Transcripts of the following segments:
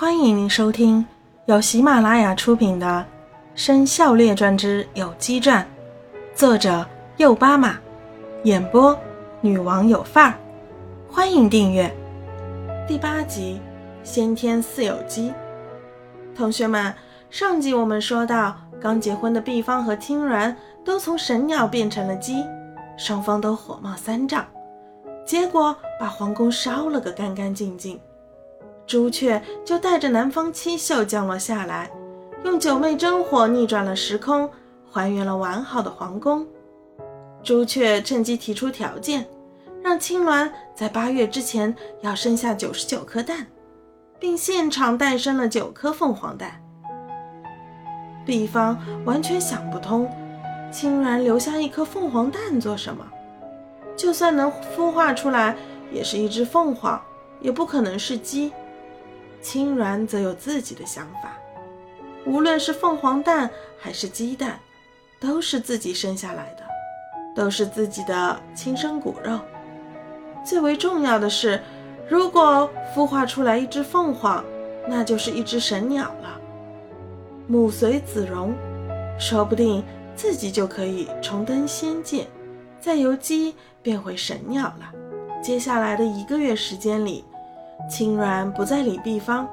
欢迎您收听由喜马拉雅出品的《生肖列传之有机传》，作者右巴马，演播女王有范儿。欢迎订阅第八集《先天似有鸡》。同学们，上集我们说到，刚结婚的毕方和青鸾都从神鸟变成了鸡，双方都火冒三丈，结果把皇宫烧了个干干净净。朱雀就带着南方七宿降落下来，用九妹真火逆转了时空，还原了完好的皇宫。朱雀趁机提出条件，让青鸾在八月之前要生下九十九颗蛋，并现场诞生了九颗凤凰蛋。毕方完全想不通，青鸾留下一颗凤凰蛋做什么？就算能孵化出来，也是一只凤凰，也不可能是鸡。青鸾则有自己的想法，无论是凤凰蛋还是鸡蛋，都是自己生下来的，都是自己的亲生骨肉。最为重要的是，如果孵化出来一只凤凰，那就是一只神鸟了。母随子荣，说不定自己就可以重登仙界，再由鸡变回神鸟了。接下来的一个月时间里。青鸾不再理毕方，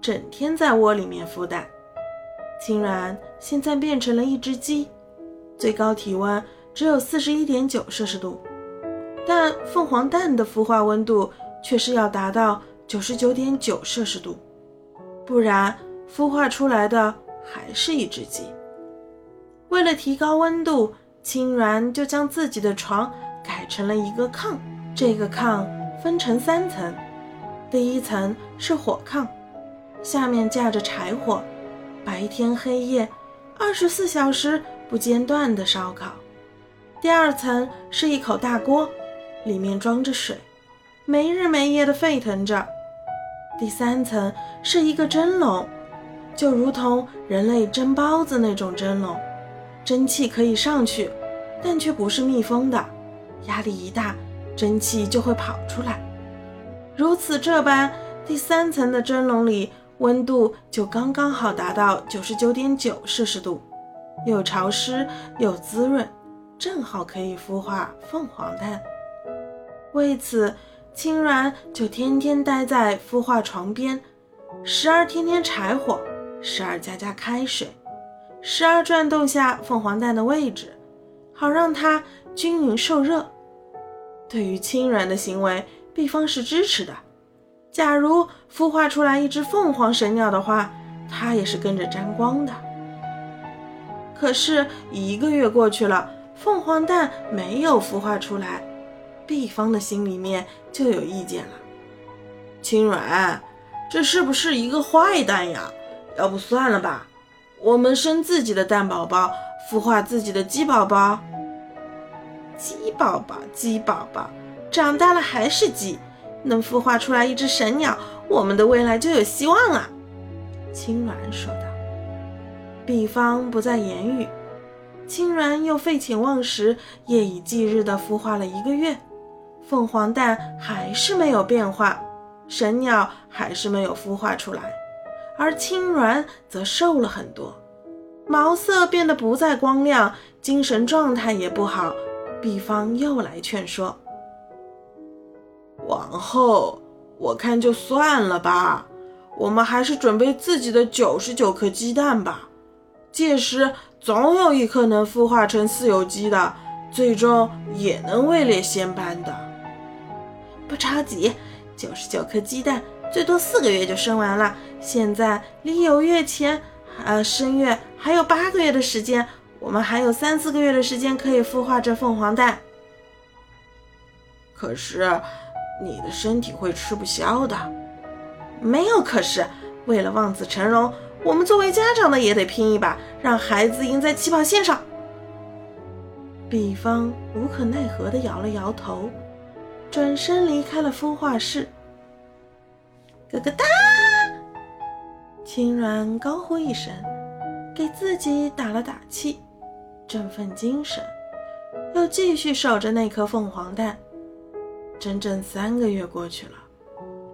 整天在窝里面孵蛋。青鸾现在变成了一只鸡，最高体温只有四十一点九摄氏度，但凤凰蛋的孵化温度却是要达到九十九点九摄氏度，不然孵化出来的还是一只鸡。为了提高温度，青鸾就将自己的床改成了一个炕，这个炕分成三层。第一层是火炕，下面架着柴火，白天黑夜，二十四小时不间断的烧烤。第二层是一口大锅，里面装着水，没日没夜的沸腾着。第三层是一个蒸笼，就如同人类蒸包子那种蒸笼，蒸汽可以上去，但却不是密封的，压力一大，蒸汽就会跑出来。如此这般，第三层的蒸笼里温度就刚刚好达到九十九点九摄氏度，又潮湿又滋润，正好可以孵化凤凰蛋。为此，青鸾就天天待在孵化床边，时而添添柴火，时而加加开水，时而转动下凤凰蛋的位置，好让它均匀受热。对于青鸾的行为，毕方是支持的。假如孵化出来一只凤凰神鸟的话，他也是跟着沾光的。可是一个月过去了，凤凰蛋没有孵化出来，毕方的心里面就有意见了。青软，这是不是一个坏蛋呀？要不算了吧，我们生自己的蛋宝宝，孵化自己的鸡宝宝。鸡宝宝，鸡宝宝。长大了还是鸡，能孵化出来一只神鸟，我们的未来就有希望了。”青鸾说道。毕方不再言语。青鸾又废寝忘食，夜以继日地孵化了一个月，凤凰蛋还是没有变化，神鸟还是没有孵化出来，而青鸾则瘦了很多，毛色变得不再光亮，精神状态也不好。毕方又来劝说。往后我看就算了吧，我们还是准备自己的九十九颗鸡蛋吧。届时总有一颗能孵化成四有鸡的，最终也能位列仙班的。不着急，九十九颗鸡蛋最多四个月就生完了。现在离有月前，呃，生月还有八个月的时间，我们还有三四个月的时间可以孵化这凤凰蛋。可是。你的身体会吃不消的，没有。可是为了望子成龙，我们作为家长的也得拼一把，让孩子赢在起跑线上。比方无可奈何地摇了摇头，转身离开了孵化室。咯咯哒！青鸾高呼一声，给自己打了打气，振奋精神，又继续守着那颗凤凰蛋。整整三个月过去了，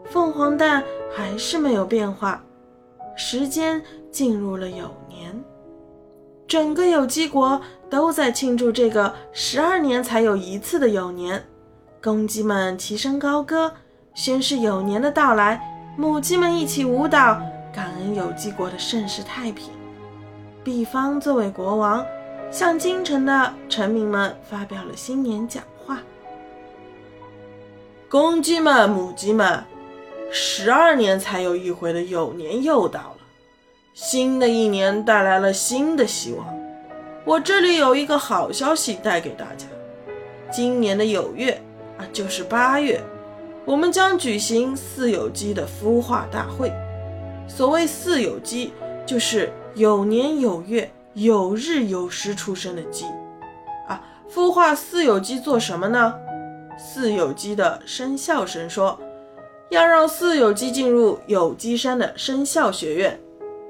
凤凰蛋还是没有变化。时间进入了酉年，整个有机国都在庆祝这个十二年才有一次的酉年。公鸡们齐声高歌，宣示酉年的到来；母鸡们一起舞蹈，感恩有机国的盛世太平。毕方作为国王，向京城的臣民们发表了新年讲：“公鸡们，母鸡们。”十二年才有一回的酉年又到了，新的一年带来了新的希望。我这里有一个好消息带给大家：今年的酉月啊，就是八月，我们将举行四有鸡的孵化大会。所谓四有鸡，就是有年有月有日有时出生的鸡啊。孵化四有鸡做什么呢？四有鸡的生肖神说。要让四有鸡进入有机山的生肖学院，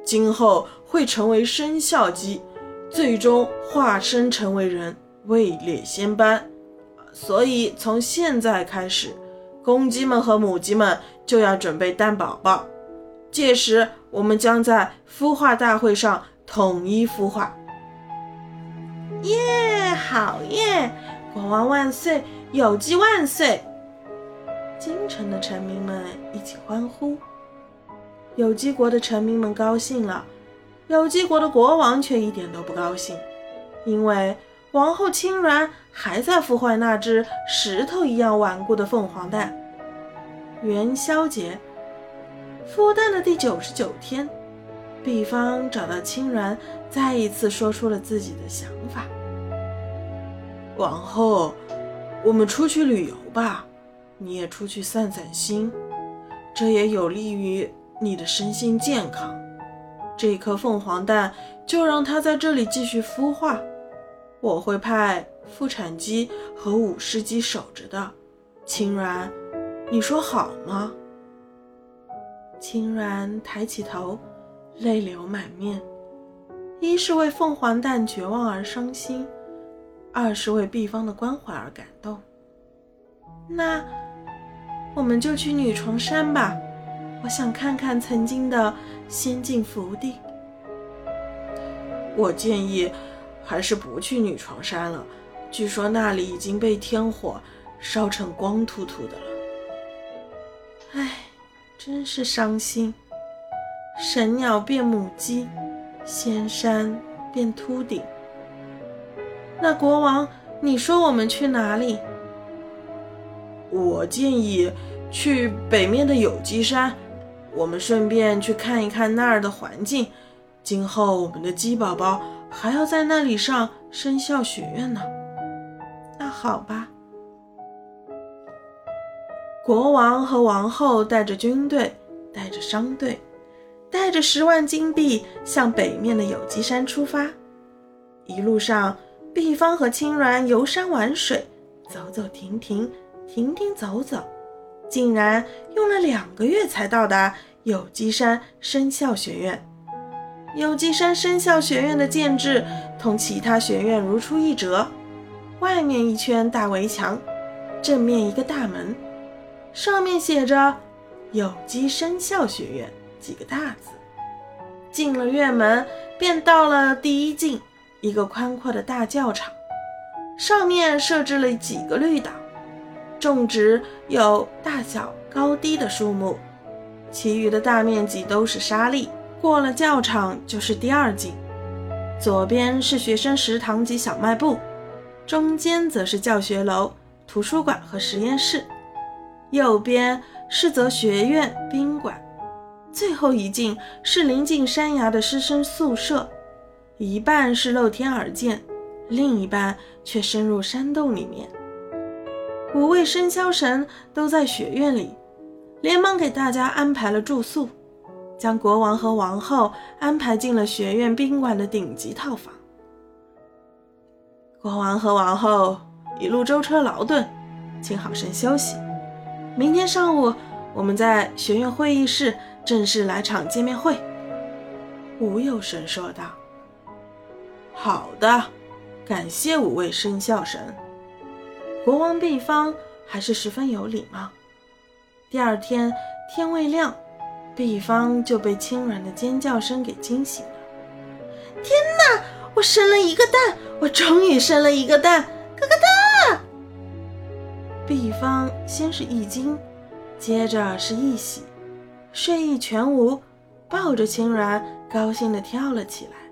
今后会成为生肖鸡，最终化身成为人，位列仙班。所以从现在开始，公鸡们和母鸡们就要准备蛋宝宝。届时，我们将在孵化大会上统一孵化。耶，好耶！国王万岁，有机万岁！京城的臣民们一起欢呼，有机国的臣民们高兴了，有机国的国王却一点都不高兴，因为王后青鸾还在孵化那只石头一样顽固的凤凰蛋。元宵节，孵蛋的第九十九天，毕方找到青鸾，再一次说出了自己的想法：“王后，我们出去旅游吧。”你也出去散散心，这也有利于你的身心健康。这颗凤凰蛋就让它在这里继续孵化，我会派妇产鸡和舞狮鸡守着的。青鸾，你说好吗？青鸾抬起头，泪流满面，一是为凤凰蛋绝望而伤心，二是为毕方的关怀而感动。那。我们就去女床山吧，我想看看曾经的仙境福地。我建议还是不去女床山了，据说那里已经被天火烧成光秃秃的了。唉，真是伤心。神鸟变母鸡，仙山变秃顶。那国王，你说我们去哪里？我建议去北面的有机山，我们顺便去看一看那儿的环境。今后我们的鸡宝宝还要在那里上生肖学院呢。那好吧。国王和王后带着军队，带着商队，带着十万金币向北面的有机山出发。一路上，毕方和青鸾游山玩水，走走停停。停停走走，竟然用了两个月才到达有机山生肖学院。有机山生肖学院的建制同其他学院如出一辙，外面一圈大围墙，正面一个大门，上面写着“有机生肖学院”几个大字。进了院门，便到了第一进，一个宽阔的大教场，上面设置了几个绿岛。种植有大小高低的树木，其余的大面积都是沙砾。过了教场就是第二进，左边是学生食堂及小卖部，中间则是教学楼、图书馆和实验室，右边是则学院、宾馆，最后一进是临近山崖的师生宿舍，一半是露天而建，另一半却深入山洞里面。五位生肖神都在学院里，连忙给大家安排了住宿，将国王和王后安排进了学院宾馆的顶级套房。国王和王后一路舟车劳顿，请好生休息。明天上午，我们在学院会议室正式来场见面会。吴有神说道：“好的，感谢五位生肖神。”国王毕方还是十分有礼貌。第二天天未亮，毕方就被轻软的尖叫声给惊醒了。天哪！我生了一个蛋！我终于生了一个蛋！咯咯哒！毕方先是一惊，接着是一喜，睡意全无，抱着青鸾，高兴地跳了起来。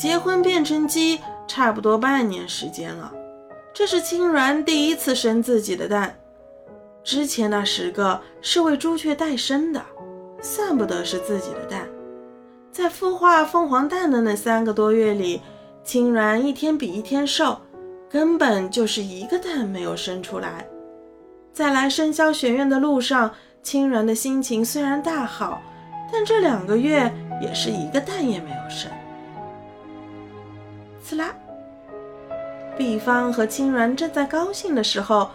结婚变成鸡，差不多半年时间了。这是青鸾第一次生自己的蛋，之前那十个是为朱雀代生的，算不得是自己的蛋。在孵化凤凰蛋的那三个多月里，青鸾一天比一天瘦，根本就是一个蛋没有生出来。在来生肖学院的路上，青鸾的心情虽然大好，但这两个月也是一个蛋也没有生。刺啦！毕方和青鸾正在高兴的时候，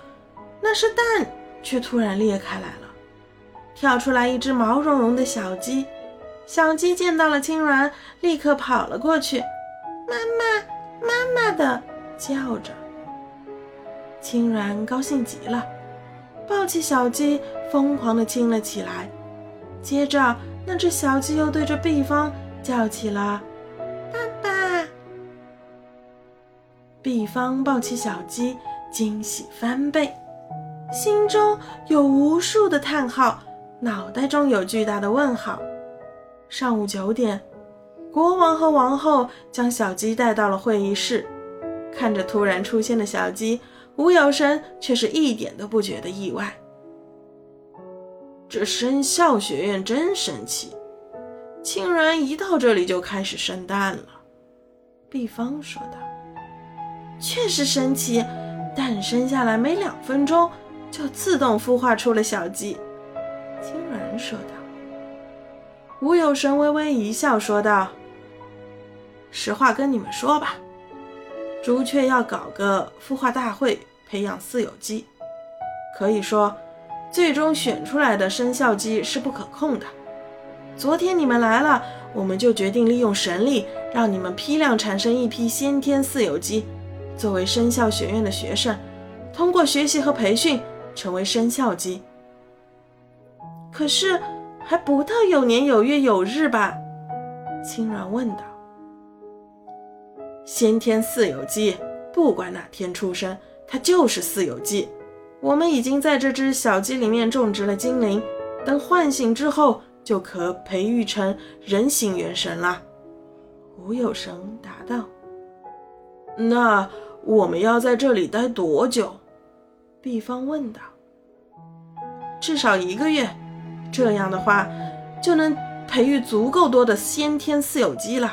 那是蛋却突然裂开来了，跳出来一只毛茸茸的小鸡。小鸡见到了青鸾，立刻跑了过去，妈妈，妈妈的叫着。青鸾高兴极了，抱起小鸡，疯狂地亲了起来。接着，那只小鸡又对着毕方叫起了。毕方抱起小鸡，惊喜翻倍，心中有无数的叹号，脑袋中有巨大的问号。上午九点，国王和王后将小鸡带到了会议室，看着突然出现的小鸡，吴有生却是一点都不觉得意外。这生肖学院真神奇，竟然一到这里就开始生蛋了。毕方说道。确实神奇，诞生下来没两分钟就自动孵化出了小鸡。青鸾说道。吴有神微微一笑，说道：“实话跟你们说吧，朱雀要搞个孵化大会，培养四有鸡。可以说，最终选出来的生肖鸡是不可控的。昨天你们来了，我们就决定利用神力，让你们批量产生一批先天四有鸡。”作为生肖学院的学生，通过学习和培训成为生肖鸡。可是还不到有年有月有日吧？青鸾问道。先天四有鸡，不管哪天出生，它就是四有鸡。我们已经在这只小鸡里面种植了精灵，等唤醒之后，就可培育成人形元神了。吴有神答道。那。我们要在这里待多久？毕方问道。至少一个月，这样的话就能培育足够多的先天四有鸡了。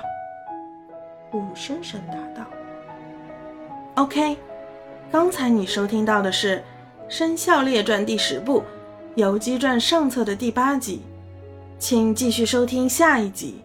武生生答道。OK，刚才你收听到的是《生肖列传》第十部《游击传》上册的第八集，请继续收听下一集。